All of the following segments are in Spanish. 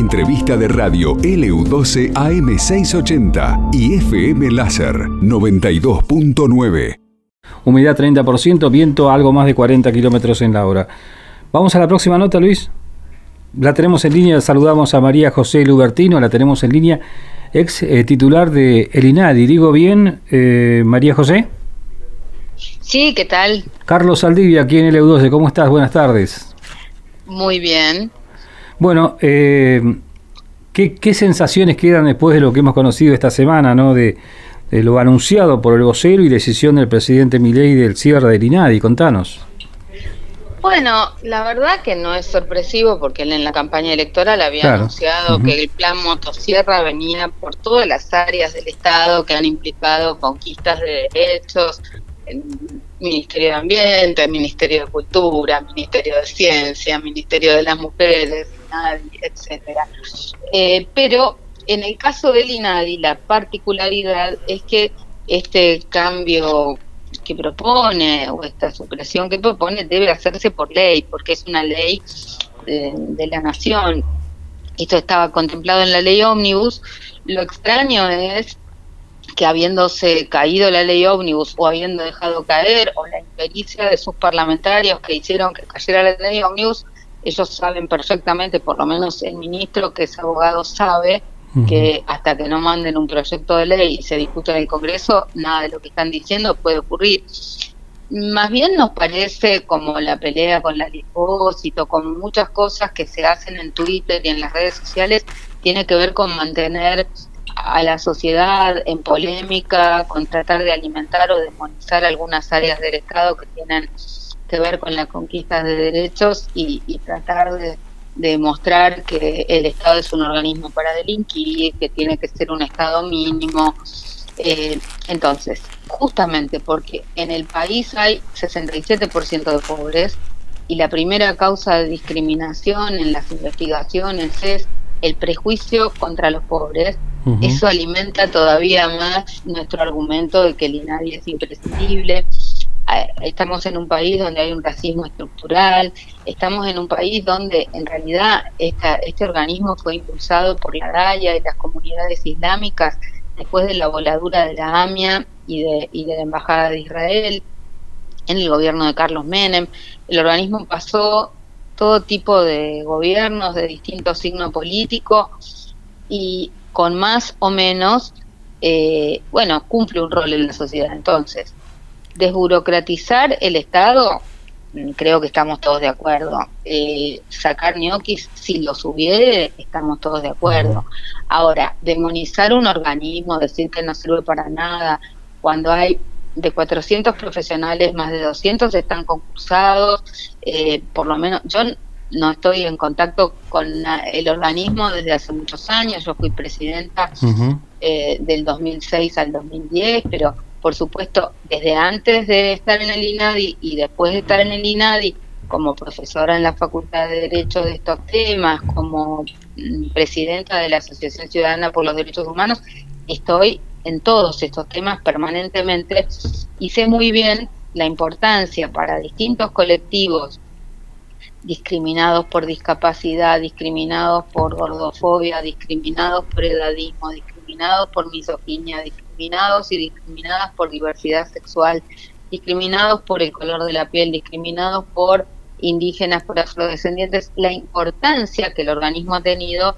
entrevista de radio LU12 AM680 y FM Láser 92.9. Humedad 30%, viento algo más de 40 kilómetros en la hora. Vamos a la próxima nota, Luis. La tenemos en línea, saludamos a María José Lubertino, la tenemos en línea, ex eh, titular de El INADI. ¿Digo bien, eh, María José? Sí, ¿qué tal? Carlos Saldivia, aquí en LU12, ¿cómo estás? Buenas tardes. Muy bien. Bueno, eh, ¿qué, sensaciones quedan después de lo que hemos conocido esta semana, ¿no? De, lo anunciado por el vocero y decisión del presidente Milei del cierre del INADI. Contanos. Bueno, la verdad que no es sorpresivo porque él en la campaña electoral había anunciado que el plan motosierra venía por todas las áreas del Estado que han implicado conquistas de derechos, el Ministerio de Ambiente, Ministerio de Cultura, Ministerio de Ciencia, Ministerio de las Mujeres, etcétera. Eh, pero en el caso del INADI, la particularidad es que este cambio que propone o esta supresión que propone debe hacerse por ley, porque es una ley de, de la nación. Esto estaba contemplado en la ley ómnibus. Lo extraño es que habiéndose caído la ley ómnibus o habiendo dejado caer o la impericia de sus parlamentarios que hicieron que cayera la ley ómnibus, ellos saben perfectamente, por lo menos el ministro que es abogado sabe que hasta que no manden un proyecto de ley y se discute en el Congreso, nada de lo que están diciendo puede ocurrir. Más bien nos parece como la pelea con la depósito, con muchas cosas que se hacen en Twitter y en las redes sociales, tiene que ver con mantener a la sociedad en polémica, con tratar de alimentar o demonizar algunas áreas del Estado que tienen que ver con la conquista de derechos y, tratar de, demostrar que el Estado es un organismo para delinquir, que tiene que ser un Estado mínimo. Eh, entonces, justamente porque en el país hay 67% de pobres y la primera causa de discriminación en las investigaciones es el prejuicio contra los pobres, eso alimenta todavía más nuestro argumento de que el INADI es imprescindible. Estamos en un país donde hay un racismo estructural, estamos en un país donde en realidad este organismo fue impulsado por la DAIA y las comunidades islámicas después de la voladura de la AMIA y de, y de la Embajada de Israel en el gobierno de Carlos Menem. El organismo pasó todo tipo de gobiernos de distinto signo político y con más o menos, eh, bueno, cumple un rol en la sociedad. Entonces, desburocratizar el Estado, mm, creo que estamos todos de acuerdo. Eh, sacar ñoquis, si los hubiere, estamos todos de acuerdo. Ahora, demonizar un organismo, decir que no sirve para nada, cuando hay de 400 profesionales, más de 200 están concursados, eh, por lo menos yo no estoy en contacto con el organismo desde hace muchos años, yo fui presidenta eh, del 2006 al 2010, pero por supuesto desde antes de estar en el INADI y después de estar en el INADI como profesora en la Facultad de Derecho de estos temas, como mm, presidenta de la Asociación Ciudadana por los Derechos Humanos, estoy en todos estos temas permanentemente y sé muy bien la importancia para distintos colectivos discriminados por discapacidad, discriminados por gordofobia, discriminados por edadismo, discriminados por misoginia, discriminados y discriminadas por diversidad sexual, discriminados por el color de la piel, discriminados por indígenas, por afrodescendientes, la importancia que el organismo ha tenido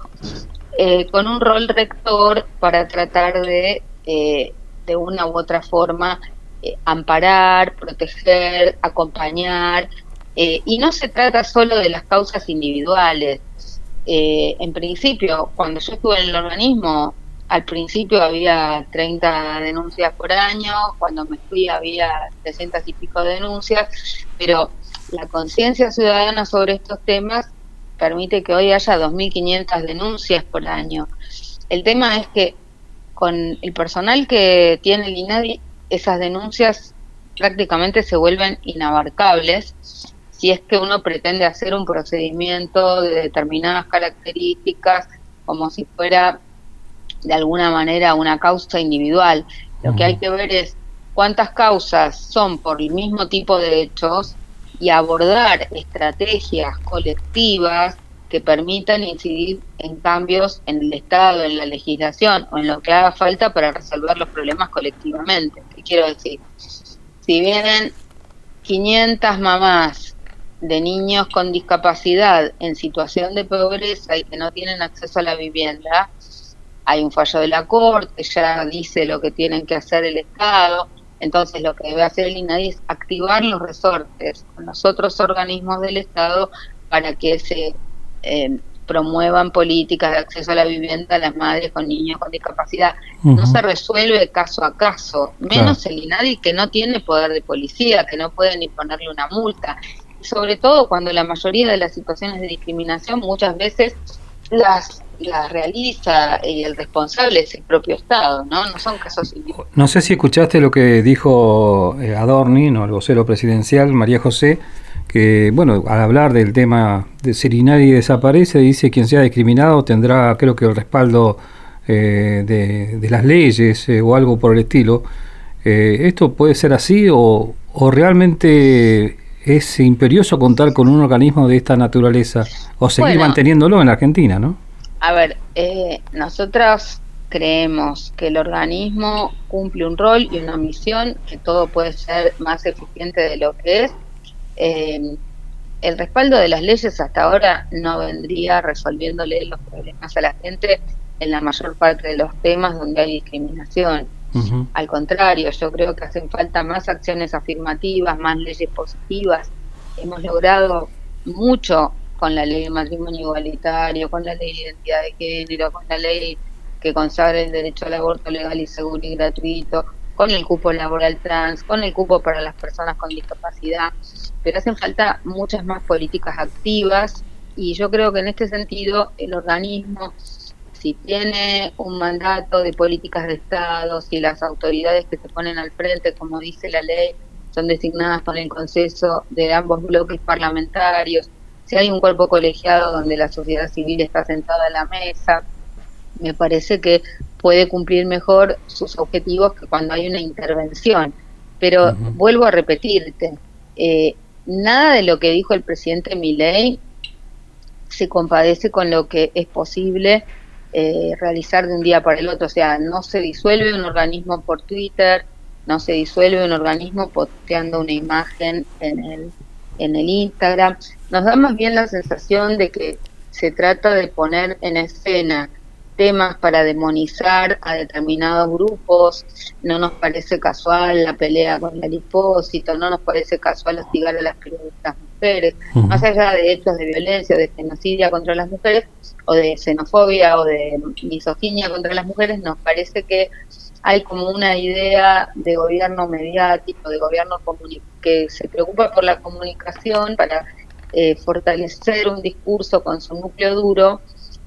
eh, con un rol rector para tratar de eh, de una u otra forma eh, amparar, proteger, acompañar. Y no se trata solo de las causas individuales. en principio, cuando yo estuve en el organismo, al principio había 30 denuncias por año, cuando me fui había 300 y pico denuncias, pero la conciencia ciudadana sobre estos temas permite que hoy haya 2.500 denuncias por año. El tema es que con el personal que tiene el INADI, esas denuncias prácticamente se vuelven inabarcables si es que uno pretende hacer un procedimiento de determinadas características como si fuera de alguna manera una causa individual. Lo que hay que ver es cuántas causas son por el mismo tipo de hechos y abordar estrategias colectivas que permitan incidir en cambios en el Estado, en la legislación o en lo que haga falta para resolver los problemas colectivamente. ¿Qué quiero decir? Si vienen 500 mamás de niños con discapacidad en situación de pobreza y que no tienen acceso a la vivienda, hay un fallo de la Corte, ya dice lo que tienen que hacer el Estado, entonces lo que debe hacer el INADI es activar los resortes con los otros organismos del Estado para que se eh, promuevan políticas de acceso a la vivienda a las madres con niños con discapacidad. No se resuelve caso a caso, menos el INADI que no tiene poder de policía, que no puede ni ponerle una multa. sobre todo cuando la mayoría de las situaciones de discriminación muchas veces las las realiza y el responsable es el propio Estado, ¿no? No son casos No sé si escuchaste lo que dijo eh, Adorni, ¿no? el vocero presidencial, María José, que, bueno, al hablar del tema de si nadie desaparece, dice quien sea discriminado tendrá, creo que, el respaldo eh, de, las leyes eh, o algo por el estilo. ¿Esto puede ser así o, o realmente es imperioso contar con un organismo de esta naturaleza o seguir manteniéndolo en Argentina, ¿no? A ver, eh, nosotros creemos que el organismo cumple un rol y una misión, que todo puede ser más eficiente de lo que es. Eh, el respaldo de las leyes hasta ahora no vendría resolviéndole los problemas a la gente en la mayor parte de los temas donde hay discriminación. Al contrario, yo creo que hacen falta más acciones afirmativas, más leyes positivas. Hemos logrado mucho con la ley de matrimonio igualitario, con la ley de identidad de género, con la ley que consagra el derecho al aborto legal y seguro y gratuito, con el cupo laboral trans, con el cupo para las personas con discapacidad, pero hacen falta muchas más políticas activas y yo creo que en este sentido el organismo, si tiene un mandato de políticas de Estado, si las autoridades que se ponen al frente, como dice la ley, son designadas por el consenso de ambos bloques parlamentarios, si hay un cuerpo colegiado donde la sociedad civil está sentada a la mesa, me parece que puede cumplir mejor sus objetivos que cuando hay una intervención. Pero vuelvo a repetirte, eh, nada de lo que dijo el presidente Milei se compadece con lo que es posible eh, realizar de un día para el otro. O sea, no se disuelve un organismo por Twitter, no se disuelve un organismo posteando una imagen en el, en el Instagram. Nos da más bien la sensación de que se trata de poner en escena temas para demonizar a determinados grupos, no nos parece casual la pelea con el hipósito, no nos parece casual hostigar a las mujeres, más allá de hechos de violencia, de genocidio contra las mujeres, o de xenofobia o de misoginia contra las mujeres, nos parece que hay como una idea de gobierno mediático, de gobierno que se preocupa por la comunicación para eh, fortalecer un discurso con su núcleo duro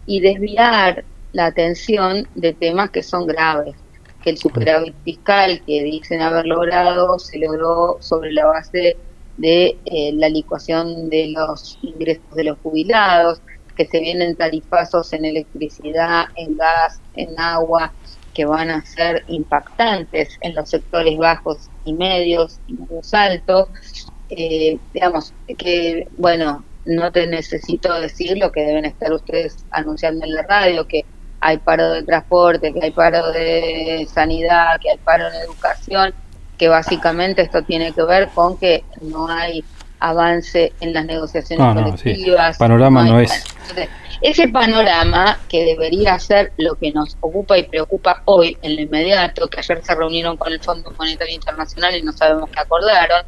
y desviar la atención de temas que son graves. Que el superávit fiscal que dicen haber logrado se logró sobre la base de eh, la licuación de los ingresos de los jubilados, que se vienen tarifazos en electricidad, en gas, en agua, que van a ser impactantes en los sectores bajos y medios y medios altos, eh, digamos, que, bueno, no te necesito decir lo que deben estar ustedes anunciando en la radio, que hay paro de transporte, que hay paro de sanidad, que hay paro en educación, que básicamente esto tiene que ver con que no hay avance en las negociaciones colectivas. Panorama no, es. Ese panorama que debería ser lo que nos ocupa y preocupa hoy en lo inmediato, que ayer se reunieron con el Fondo Monetario Internacional y no sabemos qué acordaron,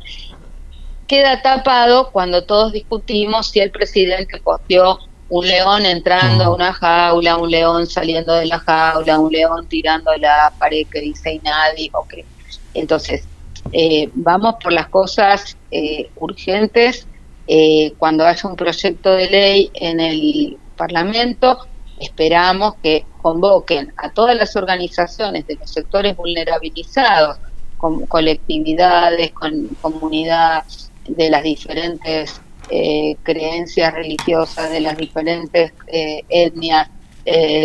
queda tapado cuando todos discutimos si el presidente posteó un león entrando a una jaula, un león saliendo de la jaula, un león tirando la pared que dice nadie, o que entonces eh, vamos por las cosas eh, urgentes. Eh, cuando haya un proyecto de ley en el Parlamento, esperamos que convoquen a todas las organizaciones de los sectores vulnerabilizados, con colectividades, con comunidades de las diferentes eh, creencias religiosas, de las diferentes eh, etnias,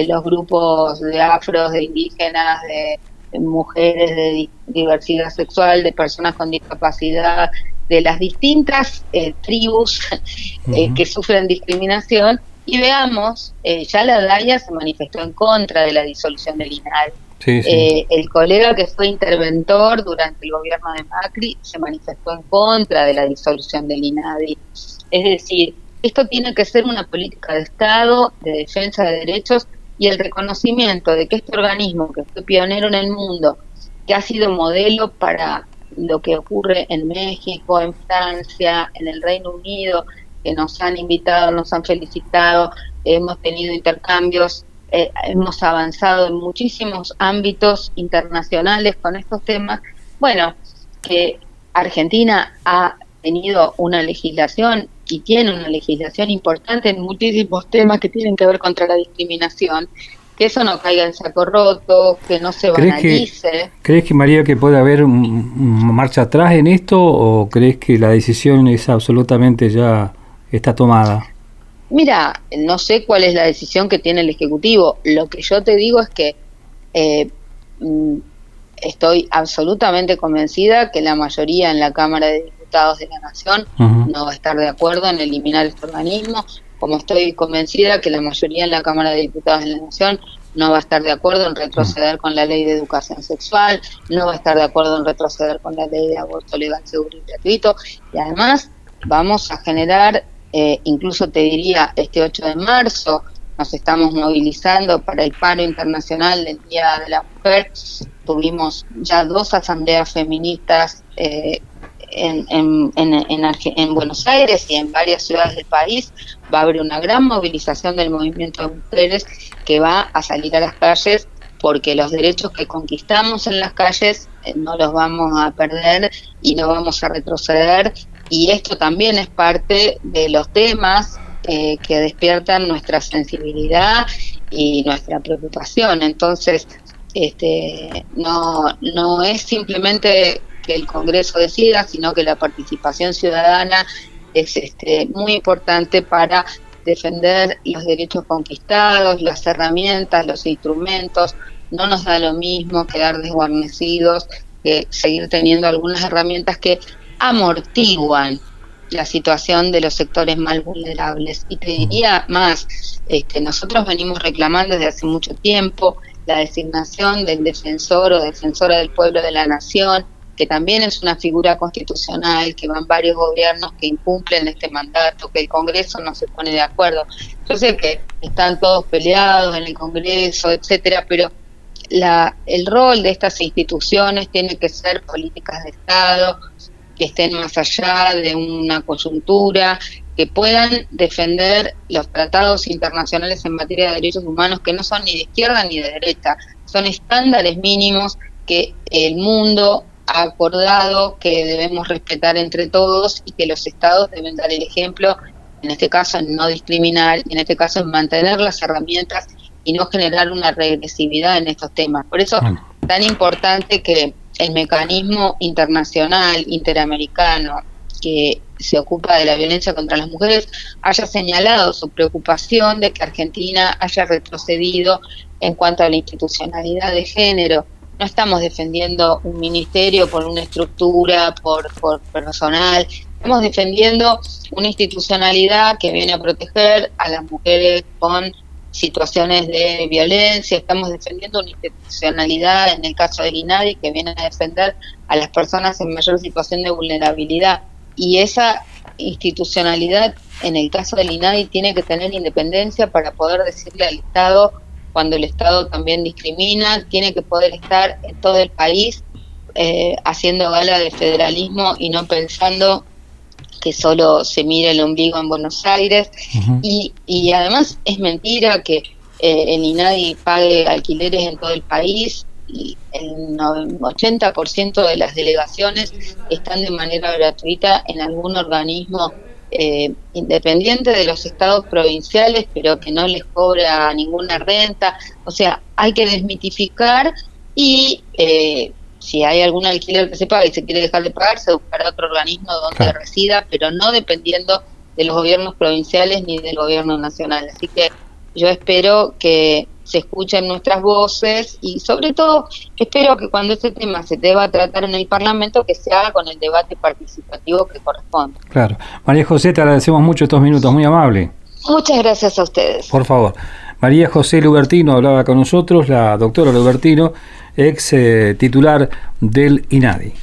los grupos de afros, de indígenas, de, mujeres, de diversidad sexual, de personas con discapacidad, de las distintas tribus que sufren discriminación, Y veamos, eh, ya la DAIA se manifestó en contra de la disolución del INADI. Eh, el colega que fue interventor durante el gobierno de Macri se manifestó en contra de la disolución del INADI. Es decir, esto tiene que ser una política de Estado, de defensa de derechos y el reconocimiento de que este organismo, que fue pionero en el mundo, que ha sido modelo para lo que ocurre en México, en Francia, en el Reino Unido, que nos han invitado, nos han felicitado, hemos tenido intercambios, eh, hemos avanzado en muchísimos ámbitos internacionales con estos temas. Bueno, que Argentina ha tenido una legislación y tiene una legislación importante en muchísimos temas que tienen que ver contra la discriminación que eso no caiga en saco roto, que no se banalice. ¿Crees que, María, que puede haber una marcha atrás en esto o crees que la decisión es absolutamente ya está tomada? Mira, no sé cuál es la decisión que tiene el Ejecutivo. Lo que yo te digo es que eh, mm, estoy absolutamente convencida que la mayoría en la Cámara de Diputados de la Nación no va a estar de acuerdo en eliminar este organismo. Como estoy convencida que la mayoría en la Cámara de Diputados de la Nación no va a estar de acuerdo en retroceder con la ley de educación sexual, no va a estar de acuerdo en retroceder con la ley de aborto legal, seguro y gratuito, y además vamos a generar, eh, incluso te diría, este 8 de marzo, nos estamos movilizando para el paro internacional del Día de la Mujer, tuvimos ya dos asambleas feministas eh, en, en, en, en, Buenos Aires y en varias ciudades del país va a haber una gran movilización del movimiento de mujeres que va a salir a las calles porque los derechos que conquistamos en las calles eh, no los vamos a perder y no vamos a retroceder. Y esto también es parte de los temas eh, que despiertan nuestra sensibilidad y nuestra preocupación. Entonces este no no es simplemente que el Congreso decida, sino que la participación ciudadana es este, muy importante para defender los derechos conquistados, las herramientas, los instrumentos. No nos da lo mismo quedar desguarnecidos, que seguir teniendo algunas herramientas que amortiguan la situación de los sectores más vulnerables. Y te diría más, este, nosotros venimos reclamando desde hace mucho tiempo la designación del defensor o defensora del pueblo de la nación, que también es una figura constitucional, que van varios gobiernos que incumplen este mandato, que el Congreso no se pone de acuerdo. Yo sé que están todos peleados en el Congreso, etcétera, pero la, el rol de estas instituciones tiene que ser políticas de Estado, que estén más allá de una coyuntura, que puedan defender los tratados internacionales en materia de derechos humanos que no son ni de izquierda ni de derecha, son estándares mínimos que el mundo acordado que debemos respetar entre todos y que los estados deben dar el ejemplo, en este caso en no discriminar, y en este caso en mantener las herramientas y no generar una regresividad en estos temas. Por eso es tan importante que el mecanismo internacional, interamericano, que se ocupa de la violencia contra las mujeres, haya señalado su preocupación de que Argentina haya retrocedido en cuanto a la institucionalidad de género no estamos defendiendo un ministerio por una estructura, por, personal, estamos defendiendo una institucionalidad que viene a proteger a las mujeres con situaciones de violencia, estamos defendiendo una institucionalidad en el caso del INADI que viene a defender a las personas en mayor situación de vulnerabilidad. Y esa institucionalidad en el caso del INADI tiene que tener independencia para poder decirle al Estado cuando el Estado también discrimina, tiene que poder estar en todo el país eh, haciendo gala de federalismo y no pensando que solo se mire el ombligo en Buenos Aires. y, y además es mentira que eh, el INADI pague alquileres en todo el país. Y el 80% de las delegaciones están de manera gratuita en algún organismo eh, independiente de los estados provinciales, pero que no les cobra ninguna renta. O sea, hay que desmitificar y eh, si hay algún alquiler que se paga y se quiere dejar de pagar, se buscará otro organismo donde resida, pero no dependiendo de los gobiernos provinciales ni del gobierno nacional. Así que yo espero que se escuchen nuestras voces y sobre todo espero que cuando este tema se deba tratar en el Parlamento que se haga con el debate participativo que corresponde. Claro. María José, te agradecemos mucho estos minutos, muy amable. Muchas gracias a ustedes. Por favor. María José Lubertino hablaba con nosotros, la doctora Lubertino, ex eh, titular del INADI.